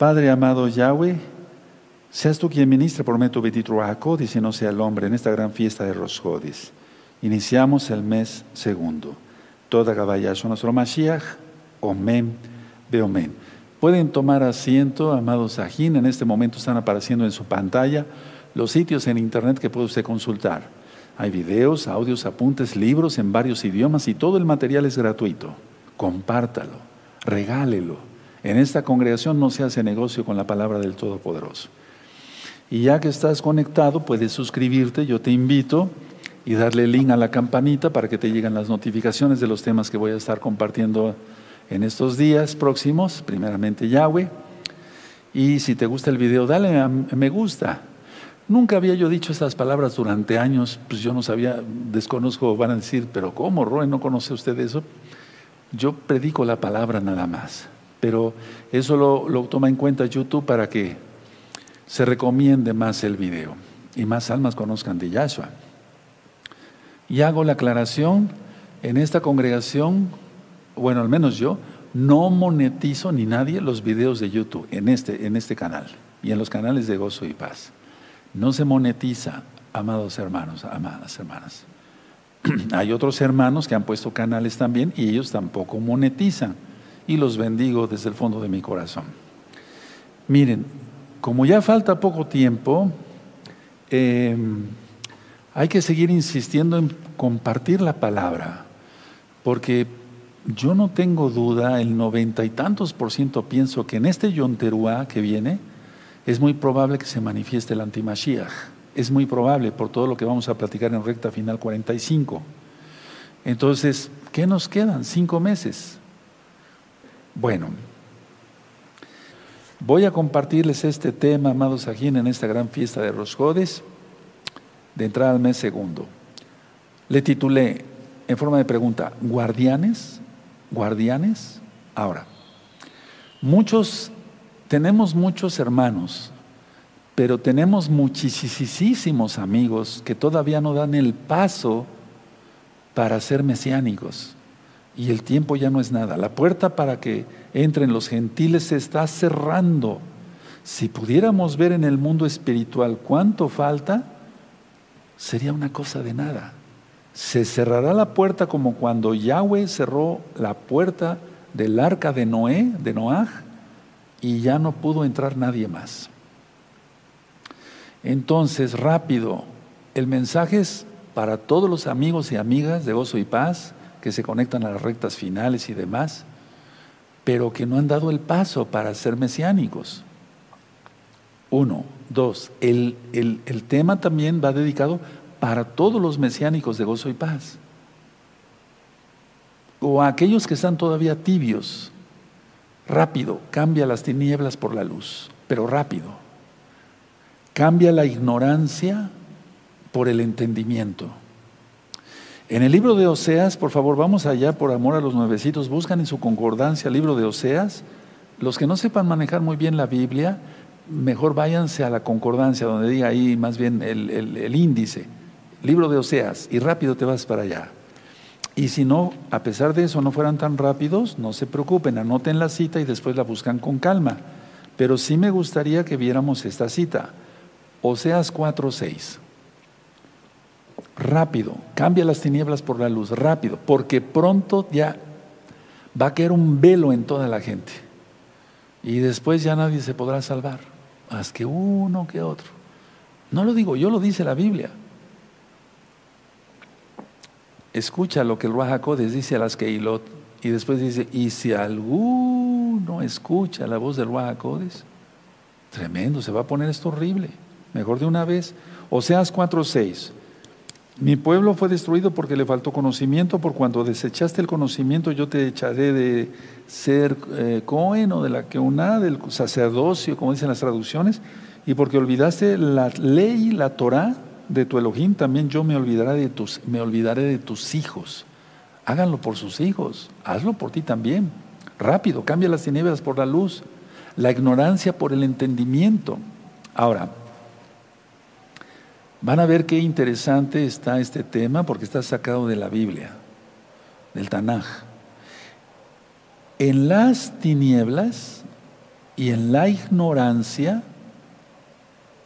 Padre amado Yahweh, seas tú quien ministre por medio de Jacodis y no sea el hombre en esta gran fiesta de Rosjodis. Iniciamos el mes segundo. Toda Gabayash nuestro Mashiach, Omen, Beomen. Pueden tomar asiento, amados Sajín, en este momento están apareciendo en su pantalla los sitios en internet que puede usted consultar. Hay videos, audios, apuntes, libros en varios idiomas y todo el material es gratuito. Compártalo, regálelo. En esta congregación no se hace negocio con la palabra del Todopoderoso. Y ya que estás conectado, puedes suscribirte, yo te invito y darle link a la campanita para que te lleguen las notificaciones de los temas que voy a estar compartiendo en estos días próximos, primeramente Yahweh. Y si te gusta el video, dale a me gusta. Nunca había yo dicho estas palabras durante años, pues yo no sabía, desconozco, van a decir, pero ¿cómo, Roy? ¿No conoce usted eso? Yo predico la palabra nada más, pero eso lo, toma en cuenta YouTube para que se recomiende más el video y más almas conozcan de Yahshua. Y hago la aclaración, en esta congregación, bueno, al menos yo, no monetizo ni nadie los videos de YouTube en este, en este canal y en los canales de gozo y paz. No se monetiza, amados hermanos, amadas hermanas. Hay otros hermanos que han puesto canales también y ellos tampoco monetizan. Y los bendigo desde el fondo de mi corazón. Miren, como ya falta poco tiempo, em, hay que seguir insistiendo en compartir la palabra, porque yo no tengo duda, el noventa y tantos por ciento pienso que en este Yonteruá que viene, es muy probable que se manifieste el antimashiach. Es muy probable por todo lo que vamos a platicar en recta final 45. Entonces, ¿qué nos quedan? Cinco meses. Bueno, voy a compartirles este tema, amados Ajín, en esta gran fiesta de Rosjodes, de entrada al mes segundo. Le titulé en forma de pregunta, ¿guardianes? ¿Guardianes? Ahora, muchos, tenemos muchos hermanos, pero tenemos muchísimos amigos que todavía no dan el paso para ser mesiánicos. Y el tiempo ya no es nada. La puerta para que entren los gentiles se está cerrando. Si pudiéramos ver en el mundo espiritual cuánto falta, sería una cosa de nada se cerrará la puerta como cuando Yahweh cerró la puerta del arca de Noé, de Noaj, y ya no pudo entrar nadie más. Entonces, rápido, el mensaje es para todos los amigos y amigas de gozo y paz que se conectan a las rectas finales y demás, pero que no han dado el paso para ser mesiánicos. Uno, dos, el, el tema también va dedicado para todos los mesiánicos de gozo y paz. O a aquellos que están todavía tibios. Rápido, cambia las tinieblas por la luz, pero rápido. Cambia la ignorancia por el entendimiento. En el libro de Oseas, por favor, vamos allá por amor a los nuevecitos, buscan en su concordancia el libro de Oseas. Los que no sepan manejar muy bien la Biblia, mejor váyanse a la concordancia, donde diga ahí más bien el, el índice libro de Oseas, y rápido te vas para allá. Y si no, a pesar de eso, no fueran tan rápidos, no se preocupen, anoten la cita y después la buscan con calma. Pero sí me gustaría que viéramos esta cita. Oseas 4:6. Rápido, cambia las tinieblas por la luz, rápido, porque pronto ya va a caer un velo en toda la gente. Y después ya nadie se podrá salvar, más que uno que otro. No lo digo yo, lo dice la Biblia escucha lo que el Ruajacodes dice a las Keilot y después dice, y si alguno escucha la voz del Ruajacodes, tremendo, se va a poner esto horrible, mejor de una vez. Oseas 4:6. Mi pueblo fue destruido porque le faltó conocimiento, por cuando desechaste el conocimiento yo te echaré de ser eh, Cohen o de la una del sacerdocio, como dicen las traducciones, y porque olvidaste la ley, la Torah, de tu Elohim, también yo me olvidaré de tus, me olvidaré de tus hijos. Háganlo por sus hijos, hazlo por ti también. Rápido, cambia las tinieblas por la luz, la ignorancia por el entendimiento. Ahora, van a ver qué interesante está este tema porque está sacado de la Biblia, del Tanaj. En las tinieblas y en la ignorancia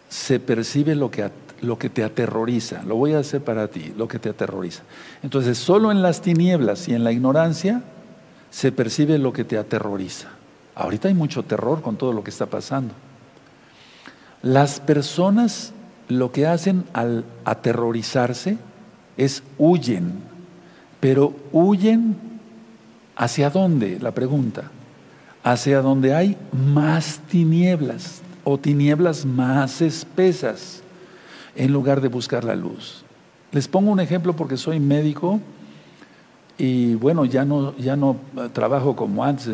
se percibe lo que, lo que te aterroriza. Lo voy a hacer para ti, lo que te aterroriza. Entonces, solo en las tinieblas y en la ignorancia se percibe lo que te aterroriza. Ahorita hay mucho terror con todo lo que está pasando. Las personas lo que hacen al aterrorizarse es huyen, pero huyen hacia dónde, la pregunta, hacia donde hay más tinieblas o tinieblas más espesas en lugar de buscar la luz. Les pongo un ejemplo porque soy médico y bueno, ya no, ya no trabajo como antes.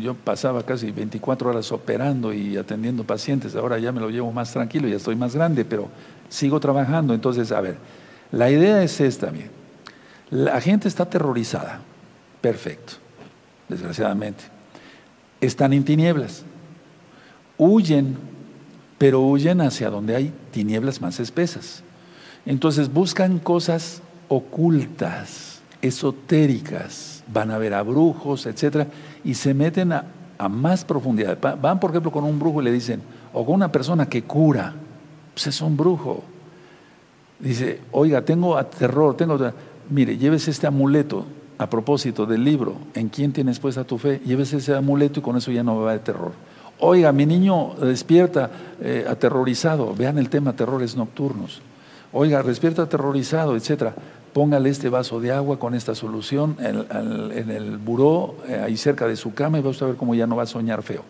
Yo pasaba casi 24 horas operando y atendiendo pacientes. Ahora ya me lo llevo más tranquilo, ya estoy más grande, pero sigo trabajando. Entonces, a ver, la idea es esta, bien. La gente está aterrorizada. Perfecto, desgraciadamente. Están en tinieblas. Huyen, pero huyen hacia donde hay tinieblas más espesas. Entonces buscan cosas ocultas esotéricas, van a ver a brujos, etcétera, y se meten a, más profundidad. Van, por ejemplo, con un brujo y le dicen, o con una persona que cura, pues es un brujo. Dice, oiga, tengo terror, tengo. Mire, llévese este amuleto a propósito del libro, ¿en quién tienes puesta tu fe? Llévese ese amuleto y con eso ya no va de terror. Oiga, mi niño despierta eh, aterrorizado. Vean el tema terrores nocturnos. Oiga, despierta aterrorizado, etcétera póngale este vaso de agua con esta solución en, el buró, eh, ahí cerca de su cama, y va a ver cómo ya no va a soñar feo.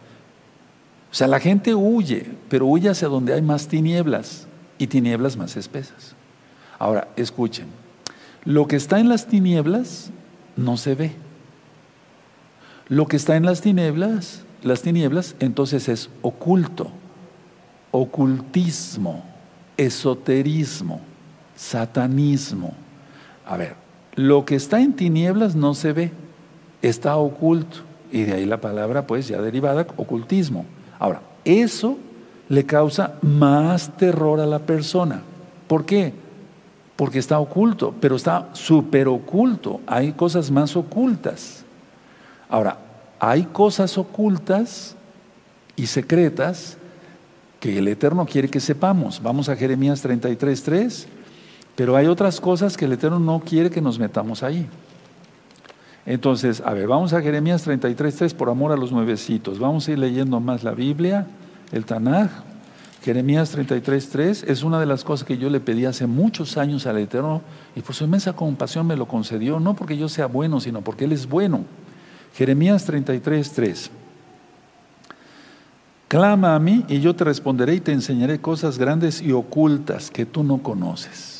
O sea, la gente huye, pero huye hacia donde hay más tinieblas y tinieblas más espesas. Ahora, escuchen, lo que está en las tinieblas no se ve. Lo que está en las tinieblas, las tinieblas, entonces es oculto, ocultismo, esoterismo, satanismo. A ver, lo que está en tinieblas no se ve, está oculto. Y de ahí la palabra, pues, ya derivada, ocultismo. Ahora, eso le causa más terror a la persona. ¿Por qué? Porque está oculto, pero está súper oculto. Hay cosas más ocultas. Ahora, hay cosas ocultas y secretas que el Eterno quiere que sepamos. Vamos a Jeremías 33.3. Pero hay otras cosas que el Eterno no quiere que nos metamos ahí. Entonces, a ver, vamos a Jeremías 33.3 por amor a los nuevecitos. Vamos a ir leyendo más la Biblia, el Tanaj. Jeremías 33.3 es una de las cosas que yo le pedí hace muchos años al Eterno y por su inmensa compasión me lo concedió, no porque yo sea bueno, sino porque Él es bueno. Jeremías 33.3. Clama a mí y yo te responderé y te enseñaré cosas grandes y ocultas que tú no conoces.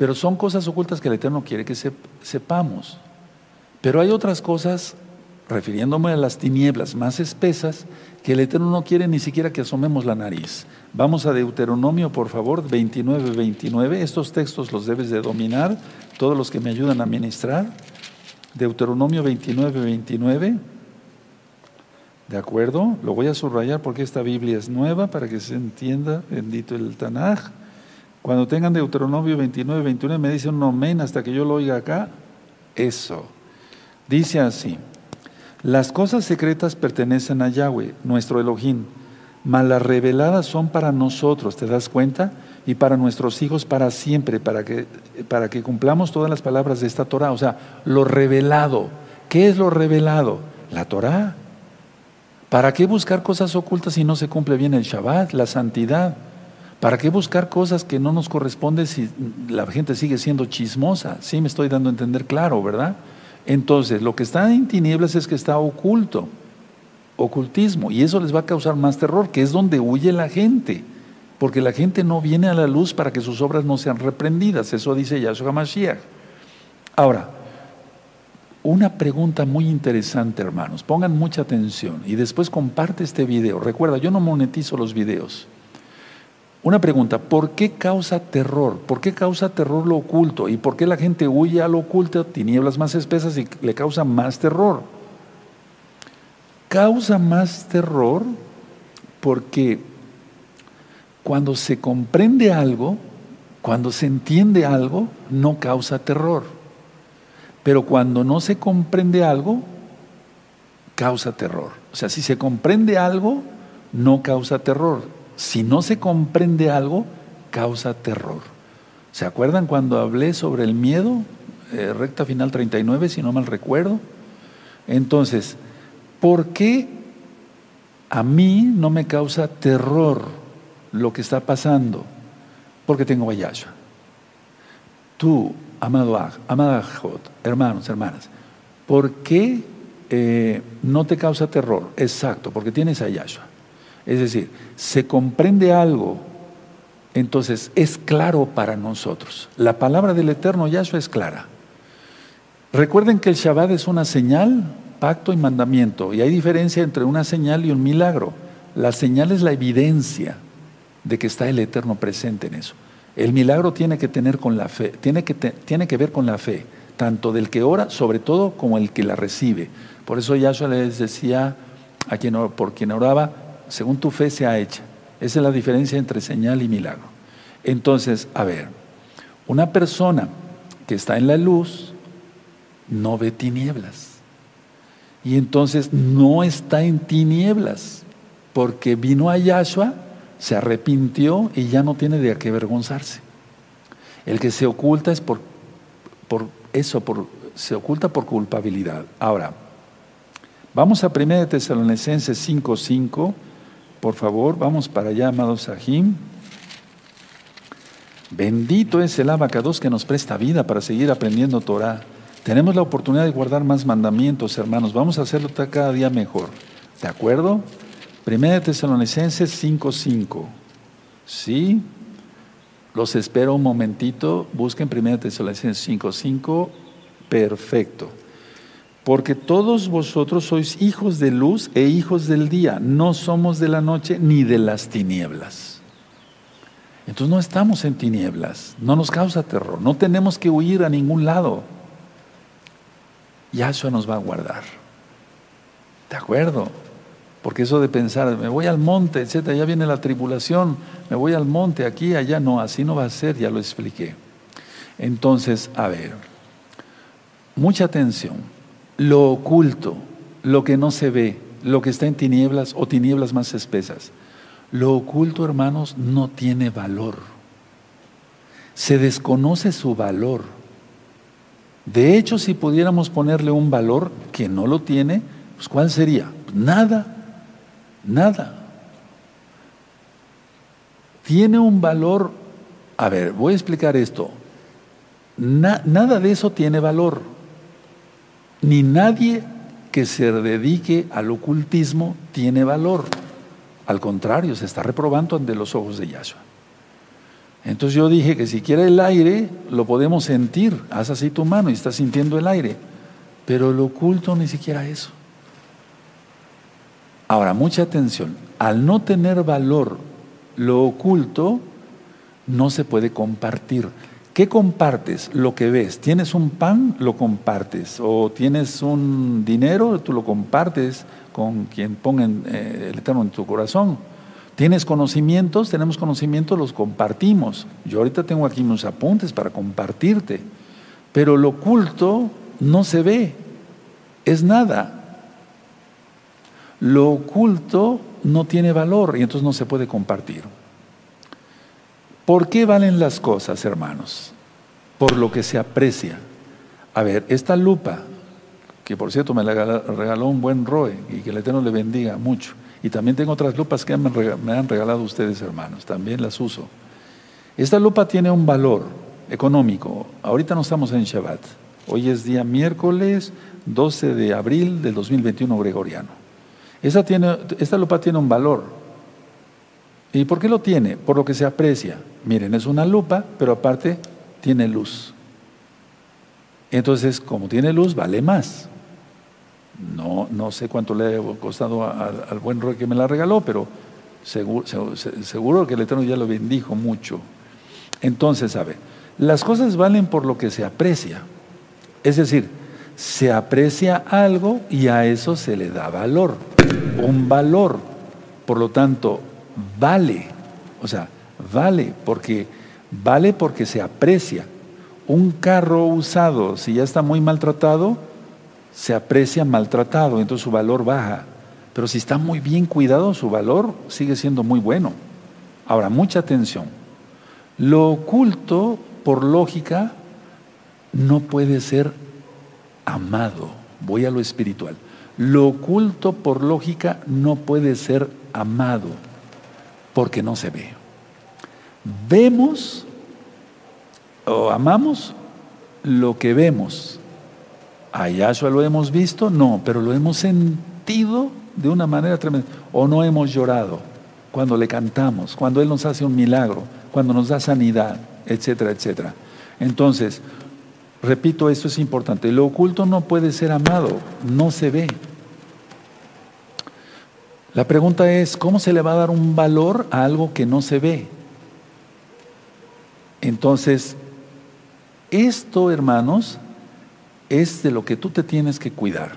Pero son cosas ocultas que el Eterno quiere que sepamos. Pero hay otras cosas, refiriéndome a las tinieblas más espesas, que el Eterno no quiere ni siquiera que asomemos la nariz. Vamos a Deuteronomio, por favor, 29, 29. Estos textos los debes de dominar, todos los que me ayudan a ministrar. Deuteronomio 29, 29. ¿De acuerdo? Lo voy a subrayar porque esta Biblia es nueva para que se entienda, bendito el Tanaj. Cuando tengan Deuteronomio 29, 21, me dicen un amén hasta que yo lo oiga acá. Eso. Dice así: Las cosas secretas pertenecen a Yahweh, nuestro Elohim, mas las reveladas son para nosotros, ¿te das cuenta? Y para nuestros hijos para siempre, para que, para que cumplamos todas las palabras de esta Torah. O sea, lo revelado. ¿Qué es lo revelado? La Torah. ¿Para qué buscar cosas ocultas si no se cumple bien el Shabbat, la santidad? ¿Para qué buscar cosas que no nos corresponden si la gente sigue siendo chismosa? Sí, me estoy dando a entender claro, ¿verdad? Entonces, lo que está en tinieblas es que está oculto, ocultismo, y eso les va a causar más terror, que es donde huye la gente, porque la gente no viene a la luz para que sus obras no sean reprendidas, eso dice Yahshua Mashiach. Ahora, una pregunta muy interesante, hermanos, pongan mucha atención y después comparte este video. Recuerda, yo no monetizo los videos. Una pregunta, ¿por qué causa terror? ¿Por qué causa terror lo oculto? ¿Y por qué la gente huye a lo oculto, tinieblas más espesas y le causa más terror? Causa más terror porque cuando se comprende algo, cuando se entiende algo, no causa terror. Pero cuando no se comprende algo, causa terror. O sea, si se comprende algo, no causa terror. Si no se comprende algo, causa terror. ¿Se acuerdan cuando hablé sobre el miedo? Eh, recta final 39, si no mal recuerdo. Entonces, ¿por qué a mí no me causa terror lo que está pasando? Porque tengo a. Tú, amado amada hermanos, hermanas, ¿por qué eh, no te causa terror? Exacto, porque tienes a Yahshua. Es decir, se comprende algo, entonces es claro para nosotros. La palabra del Eterno Yahshua es clara. Recuerden que el Shabbat es una señal, pacto y mandamiento, y hay diferencia entre una señal y un milagro. La señal es la evidencia de que está el Eterno presente en eso. El milagro tiene que tener con la fe, tiene que, tiene que ver con la fe, tanto del que ora, sobre todo, como el que la recibe. Por eso Yahshua les decía a quien por quien oraba, según tu fe sea hecha. Esa es la diferencia entre señal y milagro. Entonces, a ver, una persona que está en la luz no ve tinieblas. Y entonces no está en tinieblas, porque vino a Yahshua, se arrepintió y ya no tiene de qué avergonzarse. El que se oculta es por, por eso, por, se oculta por culpabilidad. Ahora, vamos a 1 Tesalonicenses 5.5, por favor, vamos para allá, amados Sahim. Bendito es el abacados que nos presta vida para seguir aprendiendo Torah. Tenemos la oportunidad de guardar más mandamientos, hermanos. Vamos a hacerlo cada día mejor. ¿De acuerdo? Primera de Tesalonicenses 5.5. ¿Sí? Los espero un momentito. Busquen Primera de Tesalonicenses 5.5. Perfecto. Porque todos vosotros sois hijos de luz e hijos del día. No somos de la noche ni de las tinieblas. Entonces no estamos en tinieblas. No nos causa terror. No tenemos que huir a ningún lado. Yahshua nos va a guardar. ¿De acuerdo? Porque eso de pensar, me voy al monte, etcétera, ya viene la tribulación, me voy al monte, aquí, allá, no, así no va a ser, ya lo expliqué. Entonces, a ver, mucha atención. Lo oculto, lo que no se ve, lo que está en tinieblas o tinieblas más espesas. Lo oculto, hermanos, no tiene valor. Se desconoce su valor. De hecho, si pudiéramos ponerle un valor que no lo tiene, pues ¿cuál sería? Nada, nada. Tiene un valor, a ver, voy a explicar esto. nada de eso tiene valor. Ni nadie que se dedique al ocultismo tiene valor. Al contrario, se está reprobando ante los ojos de Yahshua. Entonces yo dije que si quiere el aire, lo podemos sentir. Haz así tu mano y estás sintiendo el aire. Pero lo oculto ni siquiera eso. Ahora, mucha atención. Al no tener valor lo oculto, no se puede compartir. ¿Qué compartes? Lo que ves. ¿Tienes un pan? Lo compartes. ¿O tienes un dinero? Tú lo compartes con quien ponga eh, el Eterno en tu corazón. ¿Tienes conocimientos? Tenemos conocimientos, los compartimos. Yo ahorita tengo aquí unos apuntes para compartirte, pero lo oculto no se ve, es nada. Lo oculto no tiene valor y entonces no se puede compartir. ¿Por qué valen las cosas, hermanos? Por lo que se aprecia. A ver, esta lupa, que por cierto me regaló un buen Roe y que el Eterno le bendiga mucho. Y también tengo otras lupas que me han regalado ustedes, hermanos, también las uso. Esta lupa tiene un valor económico. Ahorita no estamos en Shabbat. Hoy es día miércoles 12 de abril del 2021 gregoriano. Esta, tiene, esta lupa tiene un valor. ¿Y por qué lo tiene? Por lo que se aprecia. Miren, es una lupa, pero aparte tiene luz. Entonces, como tiene luz, vale más. No, no sé cuánto le ha costado al buen Roy que me la regaló, pero seguro, seguro, que el Eterno ya lo bendijo mucho. Entonces, a ver, las cosas valen por lo que se aprecia. Es decir, se aprecia algo y a eso se le da valor, un valor. Por lo tanto, vale, o sea, vale porque vale porque se aprecia. Un carro usado, si ya está muy maltratado, se aprecia maltratado, entonces su valor baja. Pero si está muy bien cuidado, su valor sigue siendo muy bueno. Ahora, mucha atención. Lo oculto, por lógica, no puede ser amado. Voy a lo espiritual. Lo oculto, por lógica, no puede ser amado porque no se ve. Vemos o amamos lo que vemos. ¿A Yahshua lo hemos visto? No, pero lo hemos sentido de una manera tremenda. O no hemos llorado cuando le cantamos, cuando Él nos hace un milagro, cuando nos da sanidad, etcétera, etcétera. Entonces, repito, esto es importante. Lo oculto no puede ser amado, no se ve. La pregunta es, ¿cómo se le va a dar un valor a algo que no se ve? Entonces, esto, hermanos, es de lo que tú te tienes que cuidar,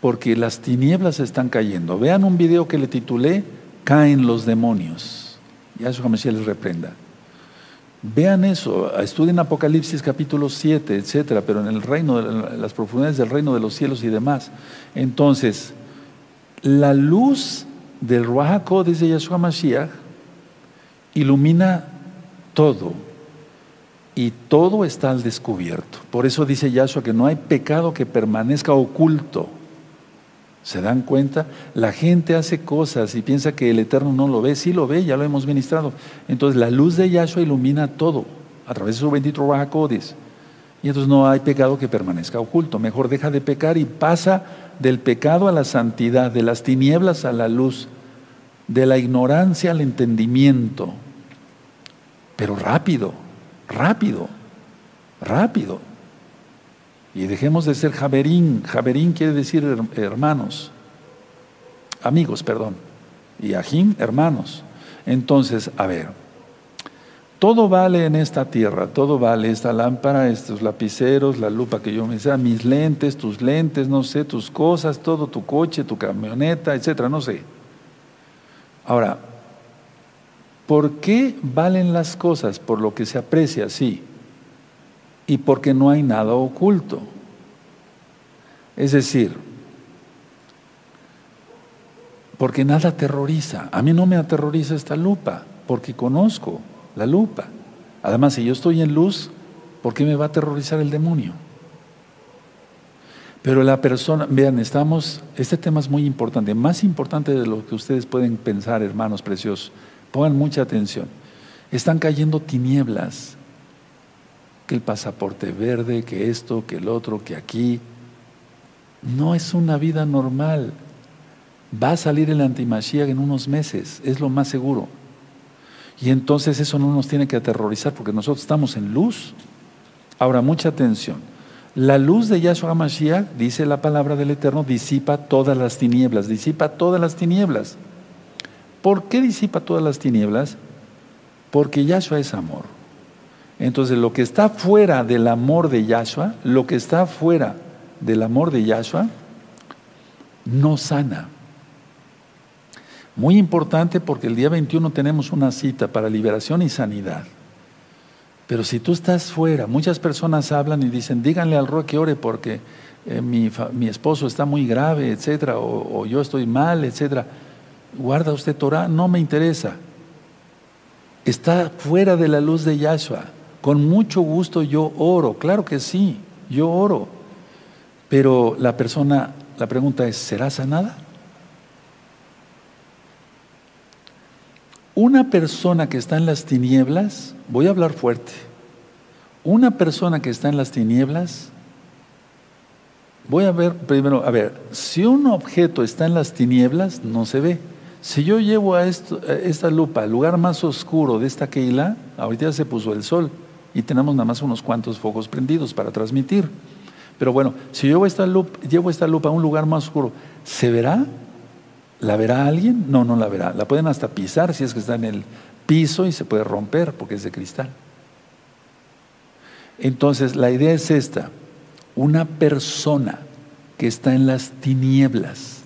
porque las tinieblas están cayendo. Vean un video que le titulé Caen los demonios. Ya eso Mashiach les reprenda. Vean eso, estudien Apocalipsis capítulo 7, etcétera, pero en el reino, en las profundidades del reino de los cielos y demás. Entonces, la luz del Ruach dice Yahshua Mashiach, ilumina todo y todo está al descubierto. Por eso dice Yahshua que no hay pecado que permanezca oculto. ¿Se dan cuenta? La gente hace cosas y piensa que el Eterno no lo ve. Sí lo ve, ya lo hemos ministrado. Entonces la luz de Yahshua ilumina todo a través de su bendito Ruach Y entonces no hay pecado que permanezca oculto. Mejor deja de pecar y pasa del pecado a la santidad, de las tinieblas a la luz, de la ignorancia al entendimiento. Pero rápido rápido, rápido. Y dejemos de ser Javerín. Javerín quiere decir hermanos, amigos, perdón. Y Ajim, hermanos. Entonces, a ver, todo vale en esta tierra, todo vale, esta lámpara, estos lapiceros, la lupa que yo me sea, mis lentes, tus lentes, no sé, tus cosas, todo tu coche, tu camioneta, etcétera, no sé. Ahora, ¿Por qué valen las cosas? Por lo que se aprecia, sí. Y porque no hay nada oculto. Es decir, porque nada aterroriza. A mí no me aterroriza esta lupa, porque conozco la lupa. Además, si yo estoy en luz, ¿por qué me va a aterrorizar el demonio? Pero la persona, vean, estamos, este tema es muy importante, más importante de lo que ustedes pueden pensar, hermanos preciosos. Pongan mucha atención. Están cayendo tinieblas. Que el pasaporte verde, que esto, que el otro, que aquí. No es una vida normal. Va a salir el antimashiach en unos meses, es lo más seguro. Y entonces eso no nos tiene que aterrorizar porque nosotros estamos en luz. Ahora, mucha atención. La luz de Yahshua Mashiach, dice la palabra del Eterno, disipa todas las tinieblas, disipa todas las tinieblas. ¿Por qué disipa todas las tinieblas? Porque Yahshua es amor. Entonces lo que está fuera del amor de Yahshua, lo que está fuera del amor de Yahshua, no sana. Muy importante porque el día 21 tenemos una cita para liberación y sanidad. Pero si tú estás fuera, muchas personas hablan y dicen, díganle al Roque que ore porque eh, mi, esposo está muy grave, etcétera, o, o yo estoy mal, etcétera guarda usted Torah, no me interesa. Está fuera de la luz de Yahshua. Con mucho gusto yo oro, claro que sí, yo oro. Pero la persona, la pregunta es, ¿será sanada? Una persona que está en las tinieblas, voy a hablar fuerte, una persona que está en las tinieblas, voy a ver primero, a ver, si un objeto está en las tinieblas, no se ve. Si yo llevo a, esta lupa al lugar más oscuro de esta Keila, ahorita ya se puso el sol y tenemos nada más unos cuantos focos prendidos para transmitir. Pero bueno, si yo llevo esta lupa a un lugar más oscuro, ¿se verá? ¿La verá alguien? No, no la verá. La pueden hasta pisar si es que está en el piso y se puede romper porque es de cristal. Entonces, la idea es esta. Una persona que está en las tinieblas,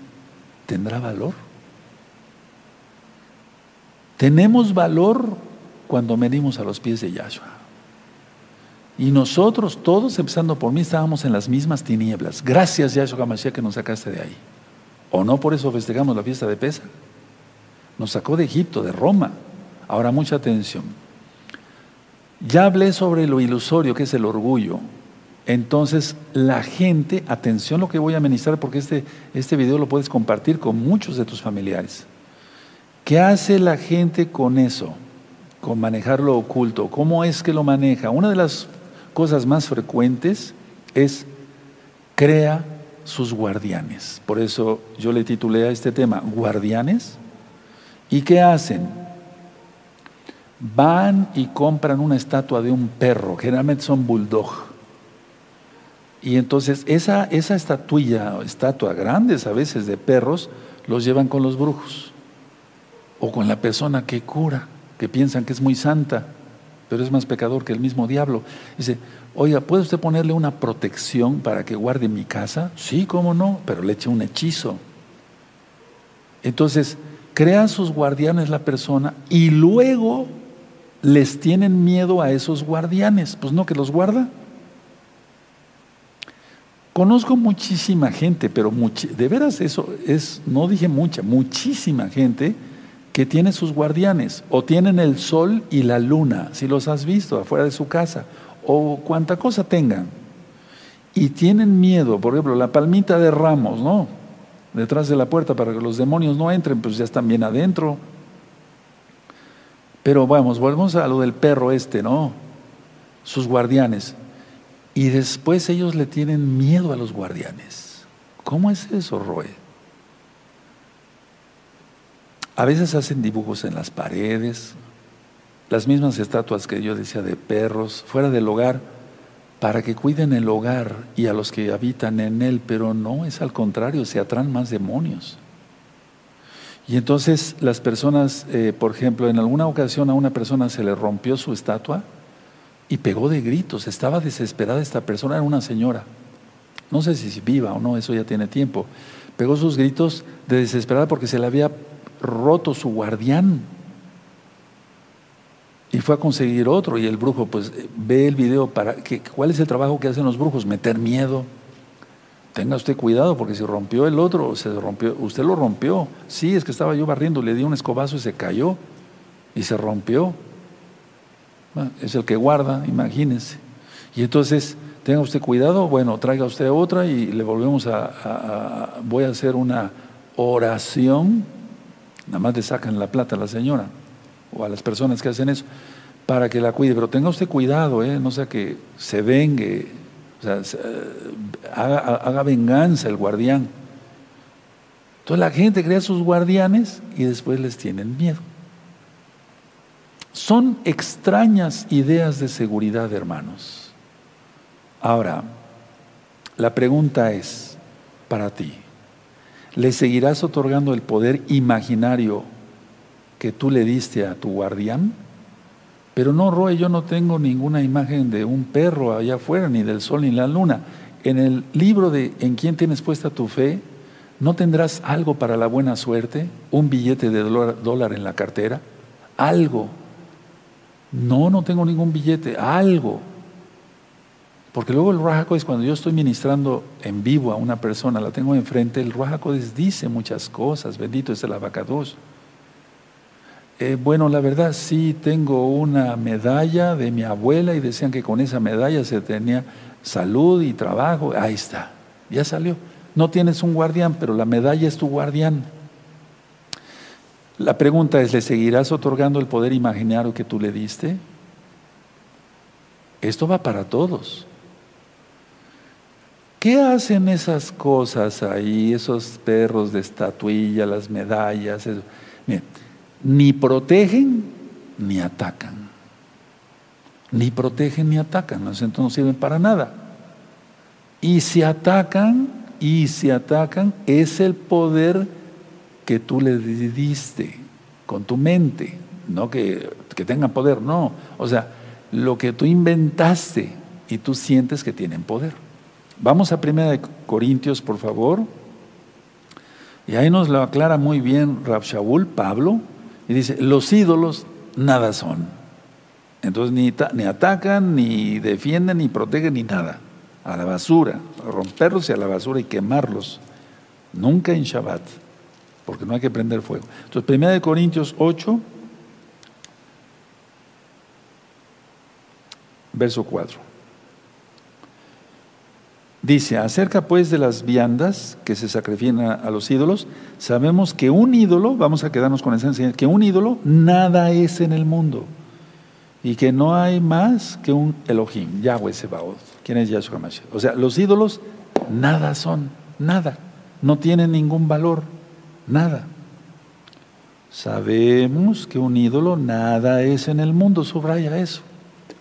¿tendrá valor? Tenemos valor cuando venimos a los pies de Yahshua. Y nosotros, todos, empezando por mí, estábamos en las mismas tinieblas. Gracias, Yahshua Hamashiach, que nos sacaste de ahí. ¿O no por eso festejamos la fiesta de Pesa? Nos sacó de Egipto, de Roma. Ahora mucha atención. Ya hablé sobre lo ilusorio que es el orgullo. Entonces, la gente, atención lo que voy a ministrar porque este, este video lo puedes compartir con muchos de tus familiares. ¿Qué hace la gente con eso? Con manejar lo oculto. ¿Cómo es que lo maneja? Una de las cosas más frecuentes es crea sus guardianes. Por eso yo le titulé a este tema, guardianes. ¿Y qué hacen? Van y compran una estatua de un perro, generalmente son bulldog. Y entonces esa, esa estatuilla, estatua grandes a veces de perros, los llevan con los brujos. O con la persona que cura, que piensan que es muy santa, pero es más pecador que el mismo diablo. Dice, oiga, ¿puede usted ponerle una protección para que guarde mi casa? Sí, cómo no, pero le echa un hechizo. Entonces, crea sus guardianes la persona y luego les tienen miedo a esos guardianes. Pues no, que los guarda. Conozco muchísima gente, pero de veras eso es, no dije mucha, muchísima gente que tiene sus guardianes o tienen el sol y la luna, si los has visto afuera de su casa, o cuanta cosa tengan. Y tienen miedo, por ejemplo, la palmita de ramos, ¿no? Detrás de la puerta para que los demonios no entren, pues ya están bien adentro. Pero vamos, volvemos a lo del perro este, ¿no? Sus guardianes. Y después ellos le tienen miedo a los guardianes. ¿Cómo es eso, Roe? A veces hacen dibujos en las paredes, las mismas estatuas que yo decía de perros, fuera del hogar, para que cuiden el hogar y a los que habitan en él, pero no, es al contrario, se atraen más demonios. Y entonces las personas, eh, por ejemplo, en alguna ocasión a una persona se le rompió su estatua y pegó de gritos, estaba desesperada esta persona, era una señora, no sé si viva o no, eso ya tiene tiempo, pegó sus gritos de desesperada porque se le había roto su guardián. Y fue a conseguir otro y el brujo pues ve el video para que cuál es el trabajo que hacen los brujos meter miedo. Tenga usted cuidado porque si rompió el otro se rompió usted lo rompió. Sí es que estaba yo barriendo le di un escobazo y se cayó y se rompió. Es el que guarda imagínense y entonces tenga usted cuidado bueno traiga usted otra y le volvemos a voy a hacer una oración nada más le sacan la plata a la señora o a las personas que hacen eso, para que la cuide. Pero tenga usted cuidado, ¿eh? no sea que se vengue, o sea, eh, haga, venganza el guardián. Entonces la gente crea sus guardianes y después les tienen miedo. Son extrañas ideas de seguridad, hermanos. Ahora, la pregunta es para ti, ¿le seguirás otorgando el poder imaginario que tú le diste a tu guardián? Pero no, Roy, yo no tengo ninguna imagen de un perro allá afuera, ni del sol ni la luna. En el libro de En quién tienes puesta tu fe, ¿no tendrás algo para la buena suerte? ¿Un billete de dólar en la cartera? Algo. No, no tengo ningún billete, algo. Porque luego el Ruajacodes, cuando yo estoy ministrando en vivo a una persona, la tengo enfrente, el Ruajacodes dice muchas cosas, bendito es el abacados. Eh, bueno, la verdad sí tengo una medalla de mi abuela y decían que con esa medalla se tenía salud y trabajo. Ahí está, ya salió. No tienes un guardián, pero la medalla es tu guardián. La pregunta es, ¿le seguirás otorgando el poder imaginario que tú le diste? Esto va para todos. ¿Qué hacen esas cosas ahí, esos perros de estatuilla, las medallas? Eso? ni protegen ni atacan. Ni protegen ni atacan, entonces no sirven para nada. Y si atacan, y si atacan, es el poder que tú le diste con tu mente, no que, que tengan poder, no. O sea, lo que tú inventaste y tú sientes que tienen poder. Vamos a 1 Corintios, por favor. Y ahí nos lo aclara muy bien Shaul, Pablo, y dice, los ídolos nada son. Entonces ni, ni atacan, ni defienden, ni protegen, ni nada. A la basura, romperlos y a la basura y quemarlos. nunca en Shabbat, porque no hay que prender fuego. Entonces, 1 Corintios 8, verso 4. Dice, acerca pues de las viandas que se sacrifican a, los ídolos, sabemos que un ídolo, vamos a quedarnos con esa enseñanza, que un ídolo nada es en el mundo y que no hay más que un Elohim, Yahweh Sebaot. ¿Quién es Yahshua Mashiach? O sea, los ídolos nada son, nada, no tienen ningún valor, nada. Sabemos que un ídolo nada es en el mundo, subraya eso.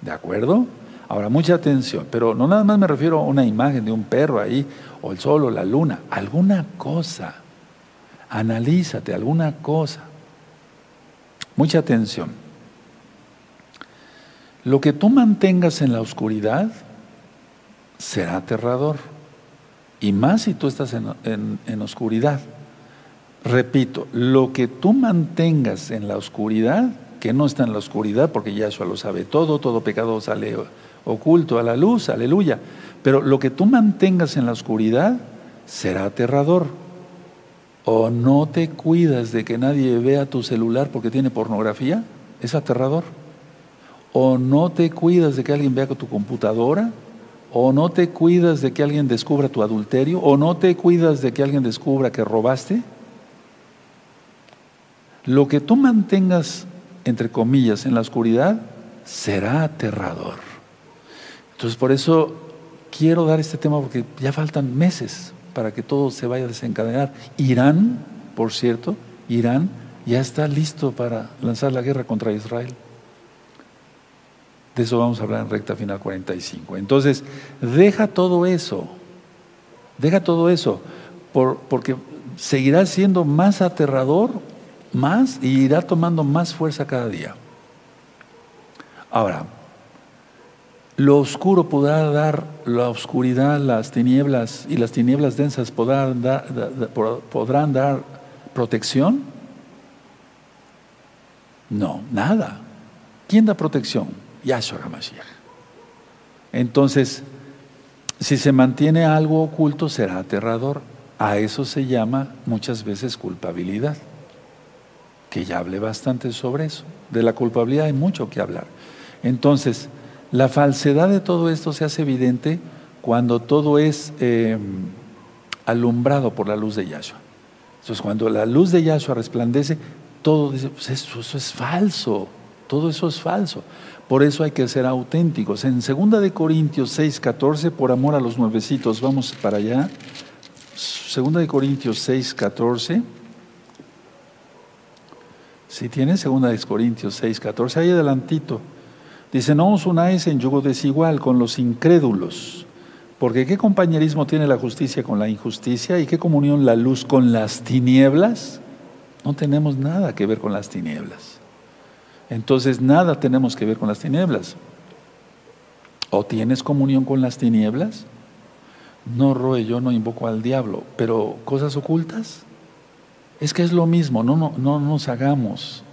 ¿De acuerdo? Ahora, mucha atención, pero no nada más me refiero a una imagen de un perro ahí, o el sol o la luna, alguna cosa. Analízate, alguna cosa. Mucha atención. Lo que tú mantengas en la oscuridad será aterrador. Y más si tú estás en, oscuridad. Repito, lo que tú mantengas en la oscuridad, que no está en la oscuridad, porque Yahshua lo sabe todo, todo pecado sale oculto a la luz, aleluya. Pero lo que tú mantengas en la oscuridad será aterrador. O no te cuidas de que nadie vea tu celular porque tiene pornografía, es aterrador. O no te cuidas de que alguien vea tu computadora, o no te cuidas de que alguien descubra tu adulterio, o no te cuidas de que alguien descubra que robaste. Lo que tú mantengas, entre comillas, en la oscuridad, será aterrador. Entonces, por eso quiero dar este tema porque ya faltan meses para que todo se vaya a desencadenar. Irán, por cierto, Irán ya está listo para lanzar la guerra contra Israel. De eso vamos a hablar en recta final 45. Entonces, deja todo eso, deja todo eso, porque seguirá siendo más aterrador, más, y irá tomando más fuerza cada día. Ahora, lo oscuro podrá dar, la oscuridad, las tinieblas y las tinieblas densas podrán dar, protección. No, nada. ¿Quién da protección? Yahshua HaMashiach. Entonces, si se mantiene algo oculto, será aterrador. A eso se llama muchas veces culpabilidad. Que ya hablé bastante sobre eso. De la culpabilidad hay mucho que hablar. Entonces, la falsedad de todo esto se hace evidente cuando todo es em, alumbrado por la luz de Yahshua. Entonces, cuando la luz de Yahshua resplandece, todo dice, pues eso, es falso, todo eso es falso. Por eso hay que ser auténticos. En 2 de Corintios 6, 14, por amor a los nuevecitos, vamos para allá. 2 de Corintios 6, 14. Si tiene 2 de Corintios 6, 14, ahí adelantito. Dice, no os unáis en yugo desigual con los incrédulos, porque ¿qué compañerismo tiene la justicia con la injusticia y qué comunión la luz con las tinieblas? No tenemos nada que ver con las tinieblas. Entonces, nada tenemos que ver con las tinieblas. ¿O tienes comunión con las tinieblas? No, Roe, yo no invoco al diablo, pero cosas ocultas. Es que es lo mismo, no, no, no nos hagamos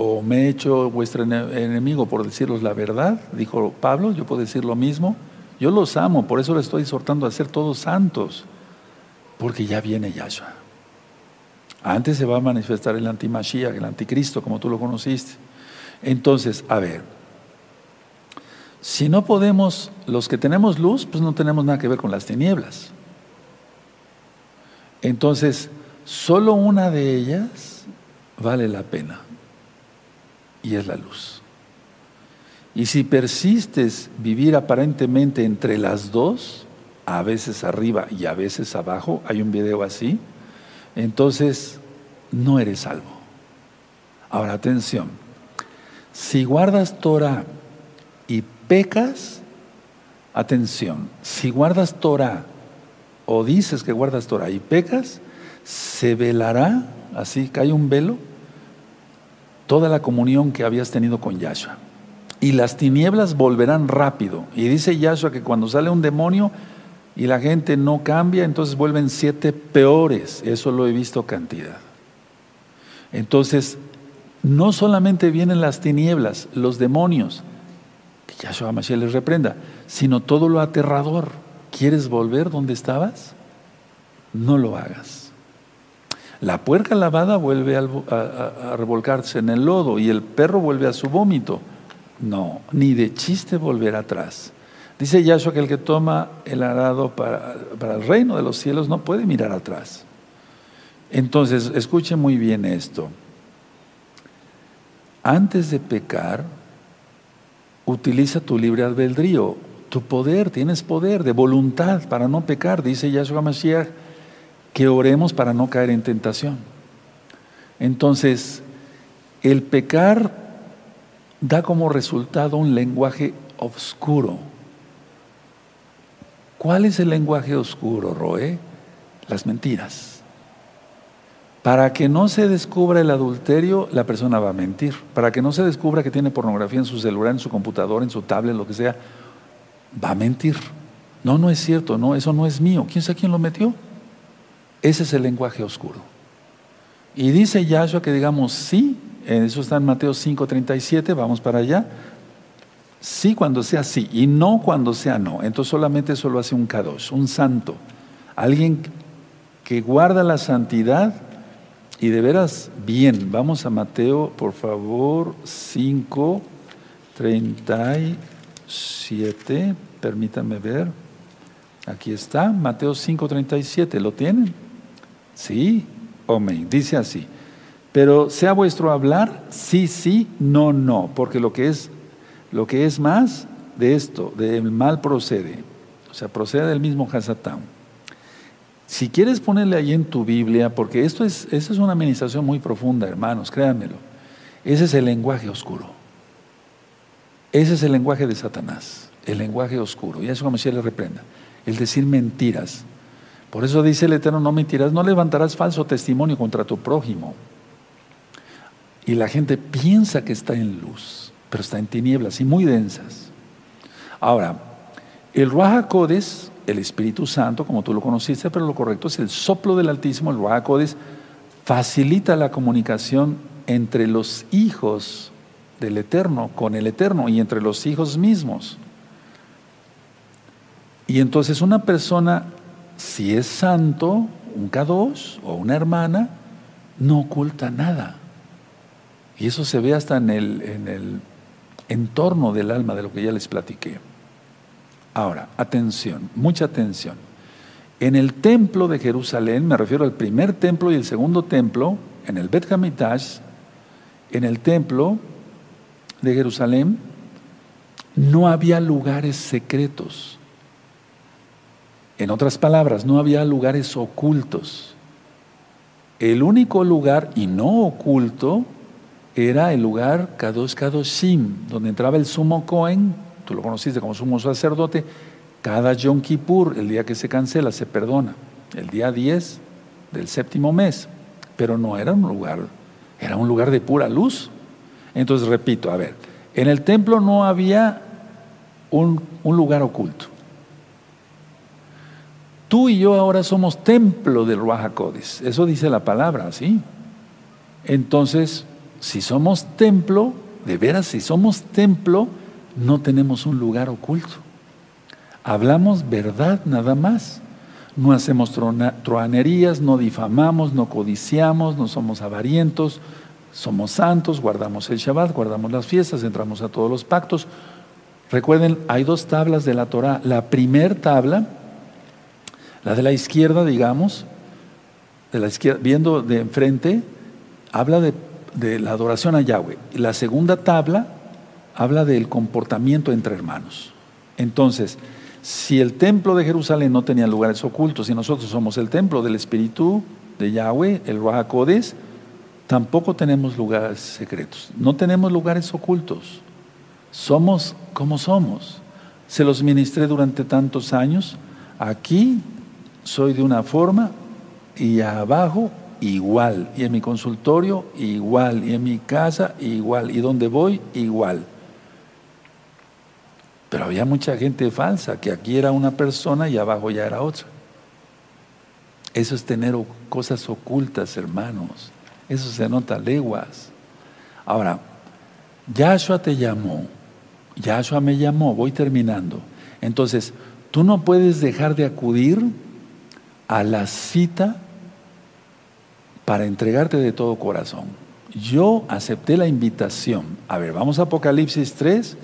o me he hecho vuestro enemigo por deciros la verdad, dijo Pablo, yo puedo decir lo mismo. Yo los amo, por eso les estoy exhortando a ser todos santos, porque ya viene Yahshua. Antes se va a manifestar el antimashiach, el anticristo, como tú lo conociste. Entonces, a ver, si no podemos, los que tenemos luz, pues no tenemos nada que ver con las tinieblas. Entonces, solo una de ellas vale la pena y es la luz. Y si persistes vivir aparentemente entre las dos, a veces arriba y a veces abajo, hay un video así, entonces no eres salvo. Ahora atención, si guardas Torah y pecas, atención, si guardas Torah o dices que guardas Torah y pecas, se velará, así cae un velo toda la comunión que habías tenido con Yahshua. Y las tinieblas volverán rápido. Y dice Yahshua que cuando sale un demonio y la gente no cambia, entonces vuelven siete peores. Eso lo he visto cantidad. Entonces, no solamente vienen las tinieblas, los demonios, que Yahshua Mashiach les reprenda, sino todo lo aterrador. ¿Quieres volver donde estabas? No lo hagas. La puerca lavada vuelve a, revolcarse en el lodo y el perro vuelve a su vómito. No, ni de chiste volver atrás. Dice Yahshua que el que toma el arado para, para el reino de los cielos no puede mirar atrás. Entonces, escuche muy bien esto. Antes de pecar, utiliza tu libre albedrío, tu poder, tienes poder de voluntad para no pecar, dice Yahshua Mashiach, que oremos para no caer en tentación. Entonces, el pecar da como resultado un lenguaje oscuro. ¿Cuál es el lenguaje oscuro, Roe? Las mentiras. Para que no se descubra el adulterio, la persona va a mentir. Para que no se descubra que tiene pornografía en su celular, en su computador, en su tablet, lo que sea, va a mentir. No, no es cierto, no, eso no es mío. ¿Quién sabe quién lo metió? Ese es el lenguaje oscuro. Y dice Yahshua que digamos sí, eso está en Mateo 5:37, vamos para allá. Sí cuando sea sí y no cuando sea no. Entonces solamente eso lo hace un kadosh, un santo. Alguien que guarda la santidad y de veras, bien, vamos a Mateo, por favor, 5, 37, permítanme ver. Aquí está, Mateo 5, 37, ¿lo tienen? Sí, amén, dice así. Pero sea vuestro hablar, sí, sí, no, no, porque lo que es, lo que es más de esto, del mal procede, o sea, procede del mismo Hasatán. Si quieres ponerle ahí en tu Biblia, porque esto es, es una administración muy profunda, hermanos, créanmelo. Ese es el lenguaje oscuro. Ese es el lenguaje de Satanás, el lenguaje oscuro. Y eso como si le reprenda. El decir mentiras. Por eso dice el Eterno, no mentirás, no levantarás falso testimonio contra tu prójimo. Y la gente piensa que está en luz, pero está en tinieblas y muy densas. Ahora, el Ruach Codes el Espíritu Santo, como tú lo conociste, pero lo correcto es el soplo del Altísimo, el Ruach facilita la comunicación entre los hijos del Eterno con el Eterno y entre los hijos mismos. Y entonces una persona, si es santo, un K2 o una hermana, no oculta nada. Y eso se ve hasta en el, en el entorno del alma de lo que ya les platiqué. Ahora, atención, mucha atención. En el templo de Jerusalén, me refiero al primer templo y el segundo templo, en el Bet Hamitash, en el templo de Jerusalén, no había lugares secretos. En otras palabras, no había lugares ocultos. El único lugar, y no oculto, era el lugar Kadosh Kadoshim, donde entraba el sumo Cohen tú lo conociste como sumo sacerdote, cada Yom Kippur, el día que se cancela, se perdona, el día 10 del séptimo mes, pero no era un lugar, era un lugar de pura luz. Entonces, repito, a ver, en el templo no había un, lugar oculto. Tú y yo ahora somos templo del Ruach eso dice la palabra, ¿sí? Entonces, si somos templo, de veras, si somos templo, no tenemos un lugar oculto. Hablamos verdad nada más. No hacemos troanerías, no difamamos, no codiciamos, no somos avarientos, somos santos, guardamos el Shabbat, guardamos las fiestas, entramos a todos los pactos. Recuerden, hay dos tablas de la Torah. La primer tabla, la de la izquierda, digamos, viendo de enfrente, habla de, la adoración a Yahweh. La segunda tabla habla del comportamiento entre hermanos. Entonces, si el templo de Jerusalén no tenía lugares ocultos y nosotros somos el templo del Espíritu de Yahweh, el Ruach tampoco tenemos lugares secretos, no tenemos lugares ocultos. Somos como somos. Se los ministré durante tantos años. Aquí soy de una forma y abajo igual. Y en mi consultorio igual. Y en mi casa igual. Y donde voy igual. Pero había mucha gente falsa, que aquí era una persona y abajo ya era otra. Eso es tener cosas ocultas, hermanos. Eso se nota leguas. Ahora, Yahshua te llamó, Yahshua me llamó, voy terminando. Entonces, tú no puedes dejar de acudir a la cita para entregarte de todo corazón. Yo acepté la invitación. A ver, vamos a Apocalipsis 3,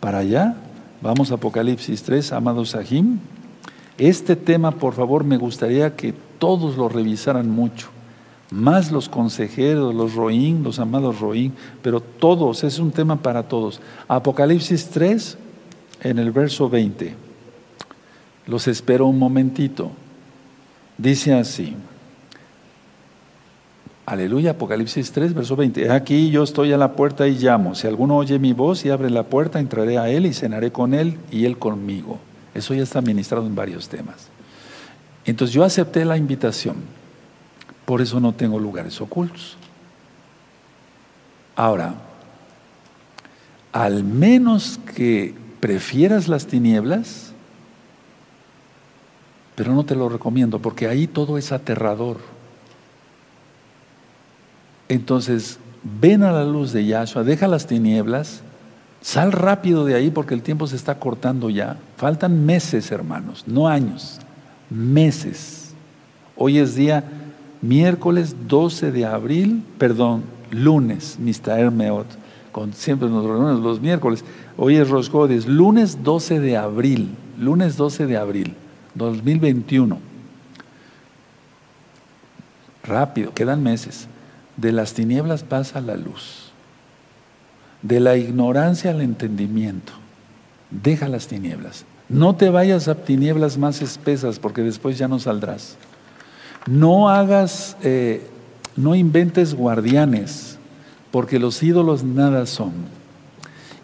para allá. Vamos a Apocalipsis 3, amados Sahim. Este tema, por favor, me gustaría que todos lo revisaran mucho. Más los consejeros, los roín, los amados roín, pero todos, es un tema para todos. Apocalipsis 3, en el verso 20. Los espero un momentito. Dice así. Aleluya, Apocalipsis 3, verso 20. Aquí yo estoy a la puerta y llamo. Si alguno oye mi voz y abre la puerta, entraré a él y cenaré con él y él conmigo. Eso ya está ministrado en varios temas. Entonces yo acepté la invitación. Por eso no tengo lugares ocultos. Ahora, al menos que prefieras las tinieblas, pero no te lo recomiendo porque ahí todo es aterrador. Entonces, ven a la luz de Yahshua, deja las tinieblas, sal rápido de ahí porque el tiempo se está cortando ya. Faltan meses, hermanos, no años, meses. Hoy es día miércoles 12 de abril, perdón, lunes, Mr. Meot, con siempre nos reunimos los miércoles. Hoy es Rosgodes, lunes 12 de abril, lunes 12 de abril, 2021. Rápido, quedan meses. De las tinieblas pasa la luz. De la ignorancia al entendimiento. Deja las tinieblas. No te vayas a tinieblas más espesas porque después ya no saldrás. No hagas, eh, no inventes guardianes porque los ídolos nada son.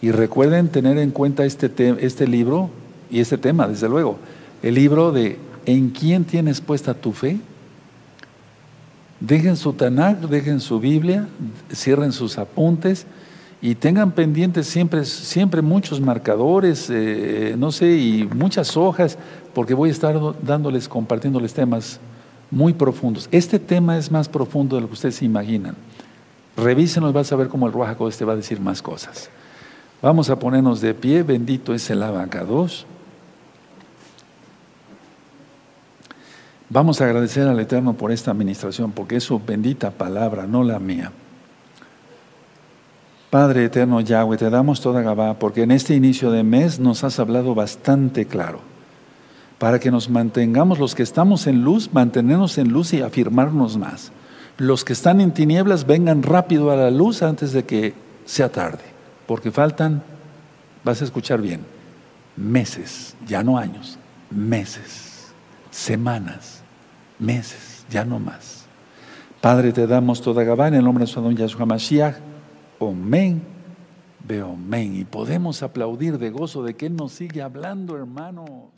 Y recuerden tener en cuenta este, este libro y este tema, desde luego. El libro de ¿En quién tienes puesta tu fe? Dejen su Tanakh, dejen su Biblia, cierren sus apuntes y tengan pendientes siempre, siempre muchos marcadores, eh, no sé, y muchas hojas, porque voy a estar dándoles, compartiéndoles temas muy profundos. Este tema es más profundo de lo que ustedes se imaginan. Revísenlo y vas a ver cómo el Ruajaco este va a decir más cosas. Vamos a ponernos de pie, bendito es el abacados. Vamos a agradecer al Eterno por esta administración, porque es su bendita palabra, no la mía. Padre eterno Yahweh, te damos toda Gabá, porque en este inicio de mes nos has hablado bastante claro, para que nos mantengamos, los que estamos en luz, mantenernos en luz y afirmarnos más. Los que están en tinieblas vengan rápido a la luz antes de que sea tarde, porque faltan, vas a escuchar bien, meses, ya no años, meses, semanas meses, ya no más. Padre, te damos toda Gabá en el nombre de su don Yahshua Mashiach. Omen, veo men. Y podemos aplaudir de gozo de que Él nos sigue hablando, hermanos.